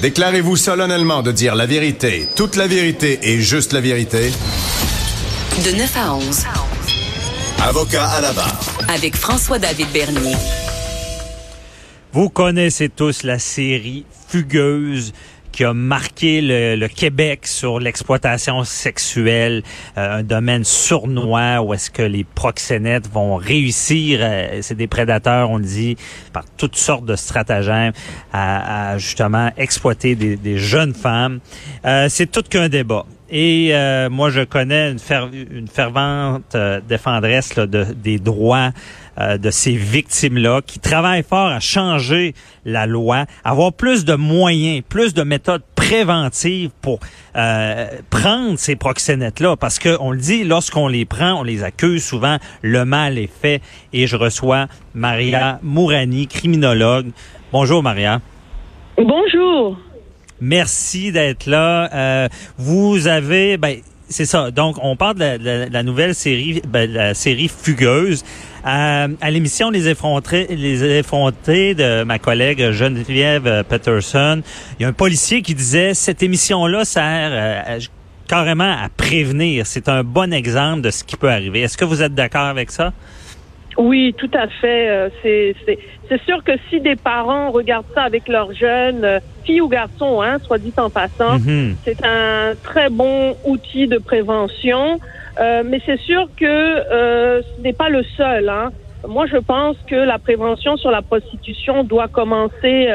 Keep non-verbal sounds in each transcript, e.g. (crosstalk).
Déclarez-vous solennellement de dire la vérité, toute la vérité et juste la vérité. De 9 à 11. Avocat à la barre. Avec François-David Bernier. Vous connaissez tous la série Fugueuse qui a marqué le, Québec sur l'exploitation sexuelle, euh, un domaine sournois où est-ce que les proxénètes vont réussir, euh, c'est des prédateurs, on le dit, par toutes sortes de stratagèmes, à, justement exploiter des, jeunes femmes. Euh, c'est tout qu'un débat. Et moi, je connais une, une fervente défendresse de, des droits euh, de ces victimes-là, qui travaillent fort à changer la loi, avoir plus de moyens, plus de méthodes préventives pour euh, prendre ces proxénètes-là. Parce que on le dit, lorsqu'on les prend, on les accuse souvent, le mal est fait. Et je reçois Maria Mourani, criminologue. Bonjour Maria. Bonjour. Merci d'être là. Euh, vous avez, ben, c'est ça. Donc, on parle de la, nouvelle série, ben, la série Fugueuse. Euh, à l'émission Les effrontés, les effrontés de ma collègue Geneviève Peterson, il y a un policier qui disait cette émission-là sert euh, carrément à prévenir. C'est un bon exemple de ce qui peut arriver. Est-ce que vous êtes d'accord avec ça? Oui, tout à fait. Euh, c'est, sûr que si des parents regardent ça avec leurs jeunes, euh, filles ou garçons, hein, soit dit en passant, mhm. c'est un très bon outil de prévention. Euh, mais c'est sûr que ce n'est pas le seul. Hein. Moi, je pense que la prévention sur la prostitution doit commencer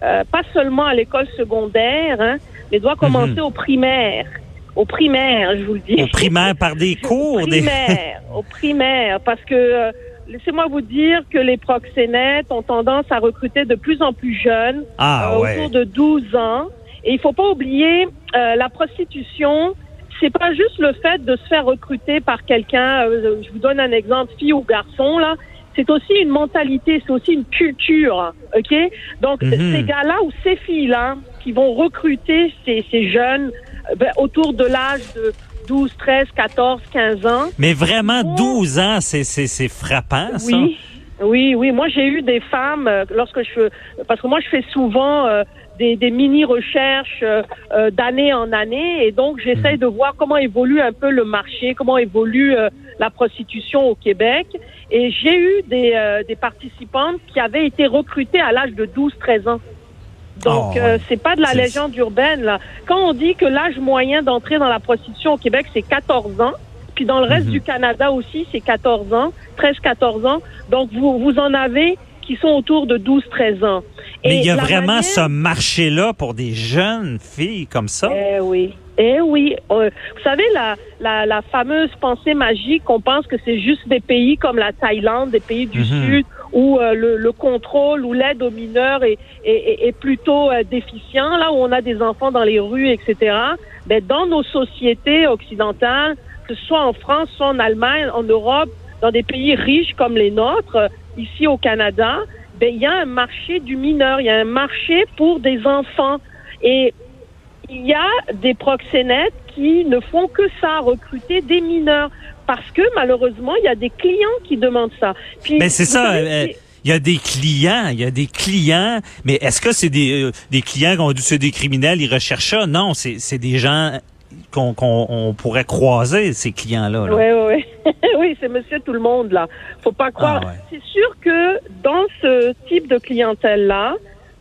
pas seulement à l'école secondaire, hein, mais doit commencer mhm. au primaire au primaire, je vous le dis. Au primaire par des cours, au primaire, au primaire, parce que laissez-moi vous dire que les proxénètes ont tendance à recruter de plus en plus jeunes, ah, euh, autour de 12 ans. Et il faut pas oublier, euh, la prostitution, c'est pas juste le fait de se faire recruter par quelqu'un. Euh, je vous donne un exemple, fille ou garçon là. C'est aussi une mentalité, c'est aussi une culture, ok? Donc mhm. ces gars-là ou ces filles-là qui vont recruter ces, ces jeunes ben, autour de l'âge de 12, 13, 14, 15 ans. Mais vraiment, 12 ans, c'est, frappant, ça. Oui, oui, oui. Moi, j'ai eu des femmes, euh, lorsque je parce que moi, je fais souvent euh, des, des mini-recherches euh, d'année en année, et donc j'essaye mhm. de voir comment évolue un peu le marché, comment évolue la prostitution au Québec. Et j'ai eu des, des participantes qui avaient été recrutées à l'âge de 12, 13 ans. Donc, oh, euh, c'est pas de la légende urbaine. Là. Quand on dit que l'âge moyen d'entrer dans la prostitution au Québec, c'est 14 ans, puis dans le reste mhm. du Canada aussi, c'est 14 ans, 13-14 ans. Donc, vous, vous en avez qui sont autour de 12-13 ans. Mais il y a vraiment ce marché-là pour des jeunes filles comme ça? Eh oui. Eh oui, euh, vous savez la, la, la, fameuse pensée magique, on pense que c'est juste des pays comme la Thaïlande, des pays du mhm. Sud, où euh, le, le, contrôle ou l'aide aux mineurs est, est, est plutôt euh, déficient, là où on a des enfants dans les rues, etc. Mais ben, dans nos sociétés occidentales, soit en France, soit en Allemagne, en Europe, dans des pays riches comme les nôtres, ici au Canada, ben il y a un marché du mineur, il y a un marché pour des enfants. Et il y a des proxénètes qui ne font que ça, recruter des mineurs. Parce que malheureusement, il y a des clients qui demandent ça. mais c'est ça. Euh, il y a des clients, il y a des clients, mais est-ce que c'est des, euh, des clients qui ont dû c'est des criminels, ils recherchent ça? Non, c'est des gens qu'on on pourrait croiser, ces clients-là. Oui, oui, oui. oui, c'est monsieur tout le monde, là. Faut pas croire. Ah, c'est sûr que dans ce type de clientèle-là,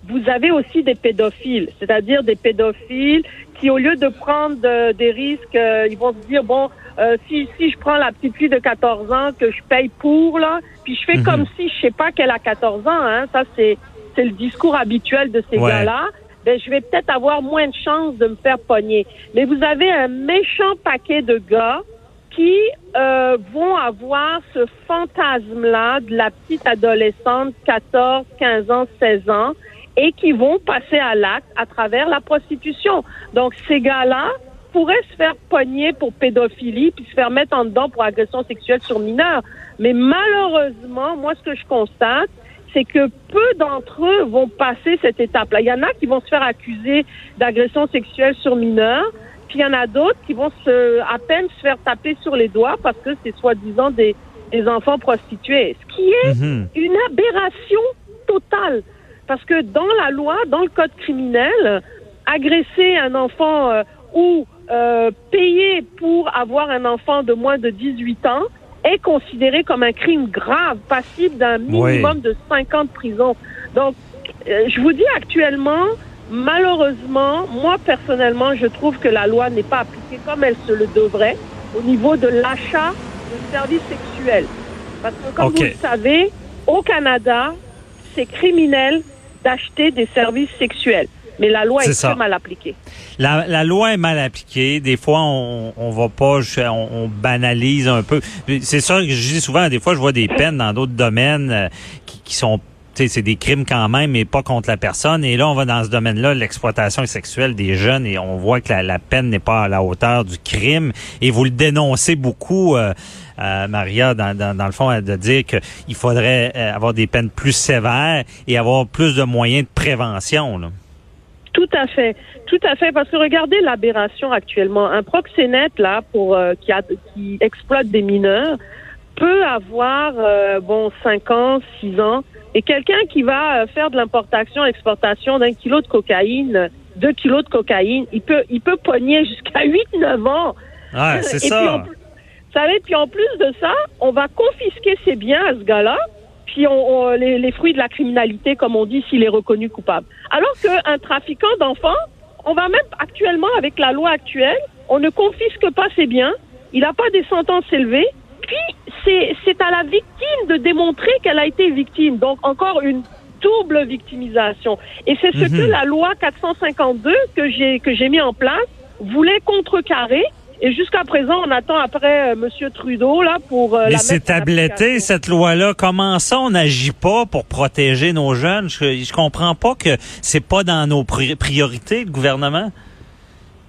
vous avez aussi des pédophiles, c'est-à-dire des pédophiles qui, au lieu de prendre des risques, euh, ils vont se dire, bon, euh, si, si je prends la petite fille de 14 ans que je paye pour, là, puis je fais mhm. comme si je sais pas qu'elle a 14 ans, hein, ça c'est, c'est le discours habituel de ces gars-là, ben, je vais peut-être avoir moins de chances de me faire pogner. Mais vous avez un méchant paquet de gars qui euh, vont avoir ce fantasme-là de la petite adolescente, 14, 15 ans, 16 ans, et qui vont passer à l'acte à travers la prostitution. Donc, ces gars-là pourraient se faire pogner pour pédophilie puis se faire mettre en dedans pour agression sexuelle sur mineurs. Mais malheureusement, moi, ce que je constate, c'est que peu d'entre eux vont passer cette étape-là. Il y en a qui vont se faire accuser d'agression sexuelle sur mineurs, puis il y en a d'autres qui vont se, à peine se faire taper sur les doigts parce que c'est soi-disant des, des enfants prostitués. Ce qui est mhm. une aberration totale. Parce que dans la loi, dans le code criminel, agresser un enfant euh, ou euh, payer pour avoir un enfant de moins de 18 ans est considéré comme un crime grave, passible d'un minimum de 5 ans de prison. Donc, euh, je vous dis actuellement, malheureusement, moi personnellement, je trouve que la loi n'est pas appliquée comme elle se le devrait au niveau de l'achat de services sexuels. Parce que comme vous le savez, au Canada, c'est criminel d'acheter des services sexuels. Mais la loi est, très mal appliquée. La, la, loi est mal appliquée. Des fois, on, on va pas, on, on banalise un peu. C'est ça que je dis souvent. Des fois, je vois des peines dans d'autres domaines euh, qui, qui sont c'est des crimes quand même, mais pas contre la personne. Et là, on va dans ce domaine-là, l'exploitation sexuelle des jeunes, et on voit que la, la peine n'est pas à la hauteur du crime. Et vous le dénoncez beaucoup. Euh, euh, Maria, dans, dans, dans, le fond, de dire qu'il faudrait euh, avoir des peines plus sévères et avoir plus de moyens de prévention. Là. Tout à fait, tout à fait, parce que regardez l'aberration actuellement. Un proxénète là pour euh, qui, a, qui exploite des mineurs peut avoir euh, bon cinq ans, six ans, et quelqu'un qui va faire de l'importation, exportation d'un kilo de cocaïne, deux kilos de cocaïne, il peut il peut pogner jusqu'à (laughs) huit, neuf ans. Ouais, c'est ça. Puis savez, puis en plus de ça, on va confisquer ses biens à ce gars-là, puis on, les, les, fruits de la criminalité, comme on dit, s'il est reconnu coupable. Alors qu'un trafiquant d'enfants, on va même actuellement, avec la loi actuelle, on ne confisque pas ses biens, il n'a pas des sentences élevées, puis c'est à la victime de démontrer qu'elle a été victime. Donc encore une double victimisation. Et c'est ce mhm. que la loi 452 que j'ai que j'ai mis en place voulait contrecarrer et jusqu'à présent, on attend après euh, M. Trudeau là pour euh, Mais c'est tabletté cette loi-là. Comment ça, on n'agit pas pour protéger nos jeunes? Je, je comprends pas que c'est pas dans nos priorités, le gouvernement.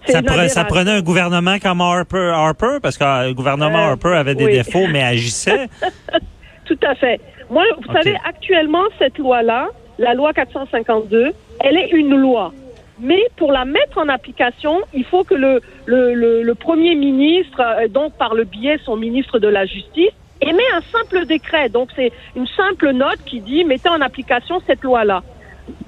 Ça, ça, prenait un gouvernement comme Harper, Harper parce que euh, le gouvernement euh, Harper avait des défauts, mais agissait. (laughs) Tout à fait. Moi, vous savez, actuellement, cette loi-là, la loi 452, elle est une loi. Mais pour la mettre en application, il faut que le, le, le, Premier ministre, euh, donc par le biais son ministre de la Justice, émet un simple décret. Donc c'est une simple note qui dit mettez en application cette loi-là.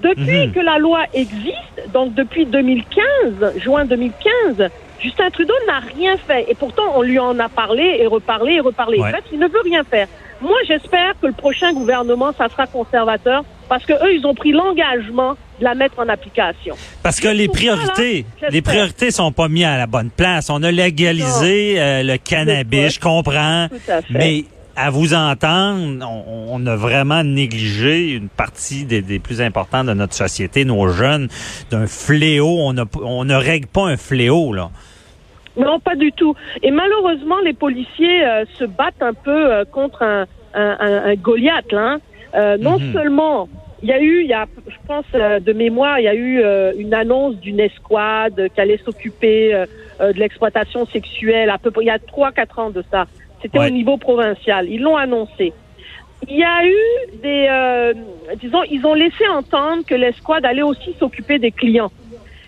Depuis mhm. que la loi existe, donc depuis 2015, juin 2015, Justin Trudeau n'a rien fait. Et pourtant, on lui en a parlé et reparlé et reparlé. En fait, il ne veut rien faire. Moi, j'espère que le prochain gouvernement, ça sera conservateur parce que eux, ils ont pris l'engagement de la mettre en application. Parce que les priorités, les priorités sont pas mises à la bonne place. On a légalisé euh, le cannabis, je comprends, mais à vous entendre, on, a vraiment négligé une partie des, des, plus importantes de notre société, nos jeunes, d'un fléau. On, on ne règle pas un fléau, là. Non, pas du tout. Et malheureusement, les policiers euh, se battent un peu euh, contre un, un, un, Goliath. Là, hein. euh, non mhm. seulement il y a eu, il y a, je pense de mémoire, il y a eu une annonce d'une escouade qui allait s'occuper de l'exploitation sexuelle à peu près il y a trois quatre ans de ça. C'était au niveau provincial. Ils l'ont annoncé. Il y a eu des, disons, ils ont laissé entendre que l'escouade allait aussi s'occuper des clients.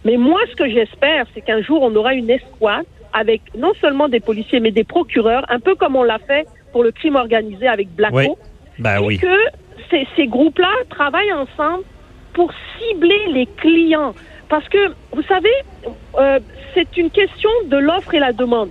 Mais moi, ce que j'espère, c'est qu'un jour, on aura une escouade avec non seulement des policiers, mais des procureurs, un peu comme on l'a fait pour le crime organisé avec Blacko. Oui. Ben et que ces, ces groupes-là travaillent ensemble pour cibler les clients. Parce que, vous savez, euh, c'est une question de l'offre et la demande.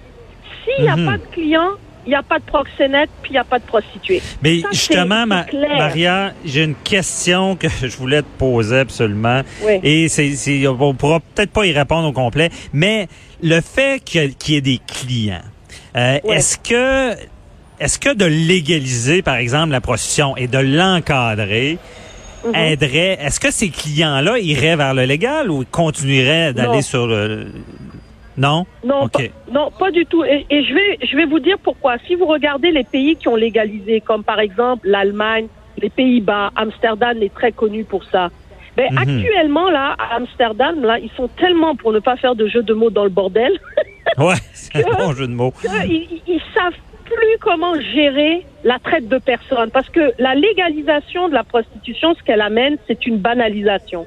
S'il n'y a mhm. pas de clients, il n'y a pas de proxénète, puis il n'y a pas de prostituée. Mais justement, Maria, j'ai une question que (laughs) je voulais te poser absolument. Oui. Et c'est, on pourra peut-être pas y répondre au complet, mais le fait qu'il y ait des clients, euh, est-ce que est-ce que de légaliser, par exemple, la prostitution et de l'encadrer mhm. aiderait, est-ce que ces clients-là iraient vers le légal ou continueraient d'aller sur le... Non? Non, pas, non, pas du tout. Et, je, vais, je vais vous dire pourquoi. Si vous regardez les pays qui ont légalisé, comme par exemple l'Allemagne, les Pays-Bas, Amsterdam est très connu pour ça. Mais mhm. actuellement, là, à Amsterdam, là, ils sont tellement pour ne pas faire de jeu de mots dans le bordel. ouais, (laughs) c'est un bon jeu de mots. Ils, ils savent plus comment gérer la traite de personnes. Parce que la légalisation de la prostitution, ce qu'elle amène, c'est une banalisation.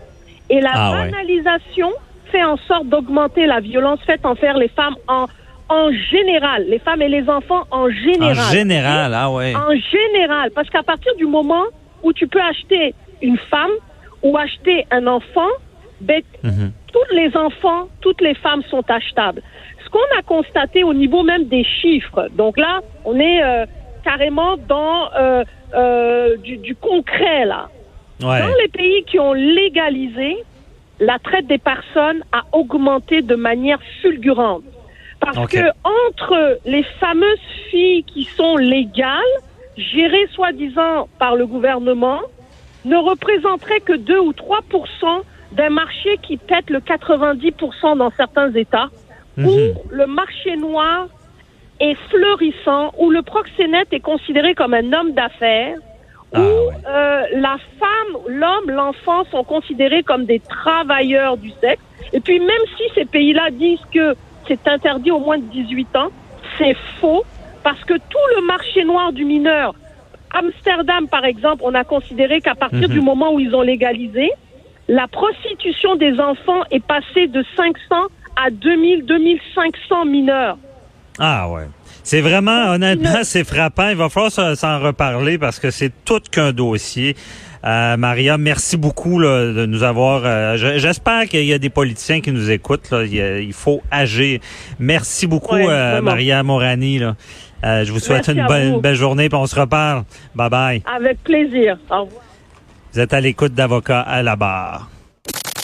Et la ah banalisation fait en sorte d'augmenter la violence faite envers les femmes en, en général, les femmes et les enfants en général. En général, ah ouais. En général, parce qu'à partir du moment où tu peux acheter une femme ou acheter un enfant, ben, Mhm. tous les enfants, toutes les femmes sont achetables. Qu'on a constaté au niveau même des chiffres, donc là, on est euh, carrément dans euh, euh, du, du concret là. Ouais. Dans les pays qui ont légalisé, la traite des personnes a augmenté de manière fulgurante. Parce que entre les fameuses filles qui sont légales, gérées soi-disant par le gouvernement, ne représenteraient que 2 ou 3% d'un marché qui pète le 90% dans certains États, Mhm. où le marché noir est fleurissant, où le proxénète est considéré comme un homme d'affaires, Ah, où ouais. euh, la femme, l'homme, l'enfant sont considérés comme des travailleurs du sexe. Et puis même si ces pays-là disent que c'est interdit au moins de 18 ans, c'est faux parce que tout le marché noir du mineur, Amsterdam par exemple, on a considéré qu'à partir Mhm. du moment où ils ont légalisé, la prostitution des enfants est passée de 500 à 2000, 2500 mineurs. Ah ouais. C'est vraiment, honnêtement, c'est frappant. Il va falloir s'en reparler parce que c'est tout qu'un dossier. Euh, Maria, merci beaucoup là, de nous avoir. euh, je- J'espère qu'il y a des politiciens qui nous écoutent. Là. Il, y a- il faut agir. Merci beaucoup, Ouais, euh. Maria Morani. Là. Je vous souhaite Merci une, bonne- une belle journée, puis on se reparle. Bye bye. Avec plaisir. Au revoir. Vous êtes à l'écoute d'avocats à la barre.